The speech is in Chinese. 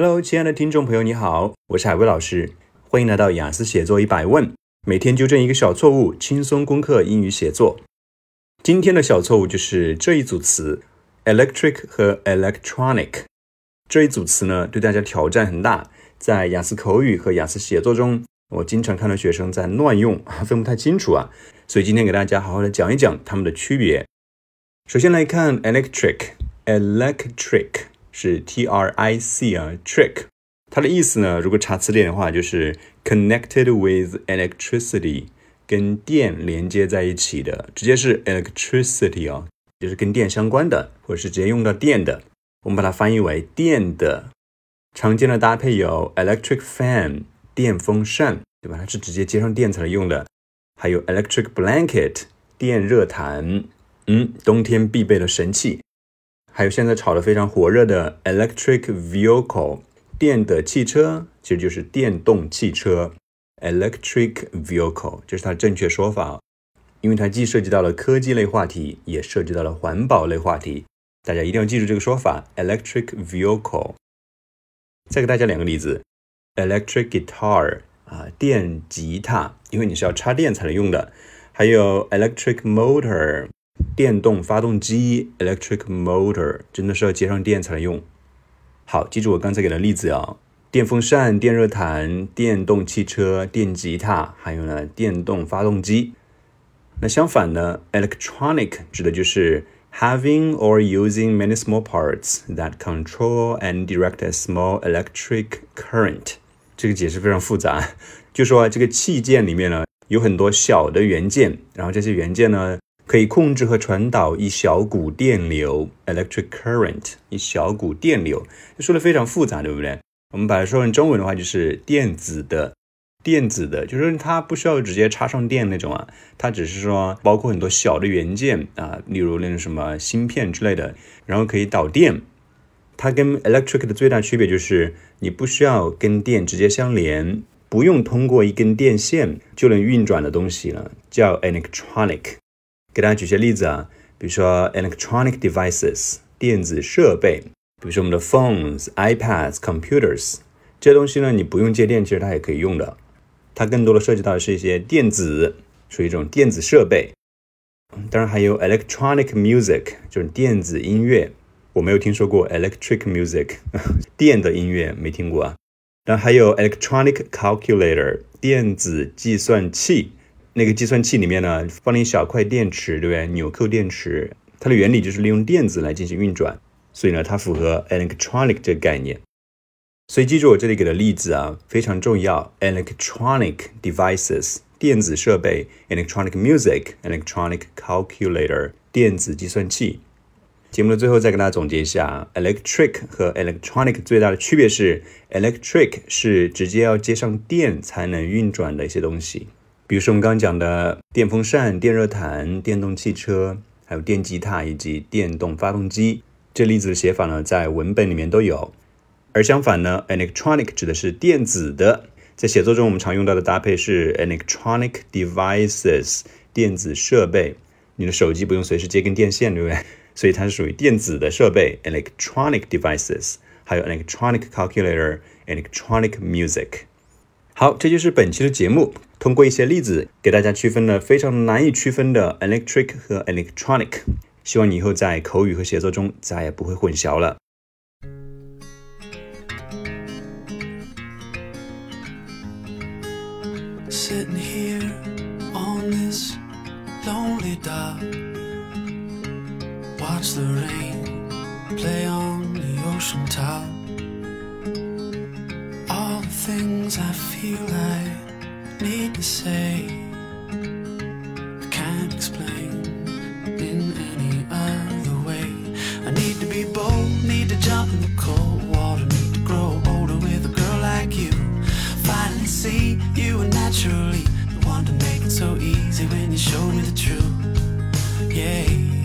Hello，亲爱的听众朋友，你好，我是海威老师，欢迎来到雅思写作一百问，每天纠正一个小错误，轻松攻克英语写作。今天的小错误就是这一组词，electric 和 electronic 这一组词呢，对大家挑战很大。在雅思口语和雅思写作中，我经常看到学生在乱用，分不太清楚啊。所以今天给大家好好的讲一讲它们的区别。首先来看 electric，electric。是 T R I C 啊，trick，它的意思呢，如果查词典的话，就是 connected with electricity，跟电连接在一起的，直接是 electricity 啊，就是跟电相关的，或者是直接用到电的，我们把它翻译为电的。常见的搭配有 electric fan，电风扇，对吧？它是直接接上电才能用的。还有 electric blanket，电热毯，嗯，冬天必备的神器。还有现在炒得非常火热的 electric vehicle，电的汽车其实就是电动汽车。electric vehicle 这是它正确说法，因为它既涉及到了科技类话题，也涉及到了环保类话题。大家一定要记住这个说法，electric vehicle。再给大家两个例子，electric guitar 啊，电吉他，因为你是要插电才能用的。还有 electric motor。电动发动机 （electric motor） 真的是要接上电才能用。好，记住我刚才给的例子啊：电风扇、电热毯、电动汽车、电吉他，还有呢电动发动机。那相反呢，electronic 指的就是 having or using many small parts that control and direct a small electric current。这个解释非常复杂，就说这个器件里面呢有很多小的元件，然后这些元件呢。可以控制和传导一小股电流，electric current，一小股电流，说的非常复杂，对不对？我们把它说成中文的话，就是电子的，电子的，就是它不需要直接插上电那种啊，它只是说包括很多小的元件啊，例如那种什么芯片之类的，然后可以导电。它跟 electric 的最大区别就是，你不需要跟电直接相连，不用通过一根电线就能运转的东西了，叫 electronic。给大家举些例子啊，比如说 electronic devices 电子设备，比如说我们的 phones、iPads、computers 这些东西呢，你不用接电，其实它也可以用的。它更多的涉及到的是一些电子，属于一种电子设备。当然还有 electronic music 就是电子音乐，我没有听说过 electric music 电的音乐没听过啊。然后还有 electronic calculator 电子计算器。那个计算器里面呢，放了一小块电池，对不对？纽扣电池，它的原理就是利用电子来进行运转，所以呢，它符合 electronic 这个概念。所以记住我这里给的例子啊，非常重要：electronic devices 电子设备，electronic music electronic calculator 电子计算器。节目的最后再跟大家总结一下，electric 和 electronic 最大的区别是，electric 是直接要接上电才能运转的一些东西。比如说我们刚刚讲的电风扇、电热毯、电动汽车，还有电吉他以及电动发动机，这例子的写法呢，在文本里面都有。而相反呢，electronic 指的是电子的，在写作中我们常用到的搭配是 electronic devices 电子设备。你的手机不用随时接根电线，对不对？所以它是属于电子的设备 electronic devices，还有 electronic calculator、electronic music。好，这就是本期的节目。通过一些例子，给大家区分了非常难以区分的 electric 和 electronic。希望你以后在口语和写作中再也不会混淆了。Things I feel I need to say. I can't explain in any other way. I need to be bold, need to jump in the cold water, need to grow older with a girl like you. Finally see you are naturally the one to make it so easy when you showed me the truth. Yeah,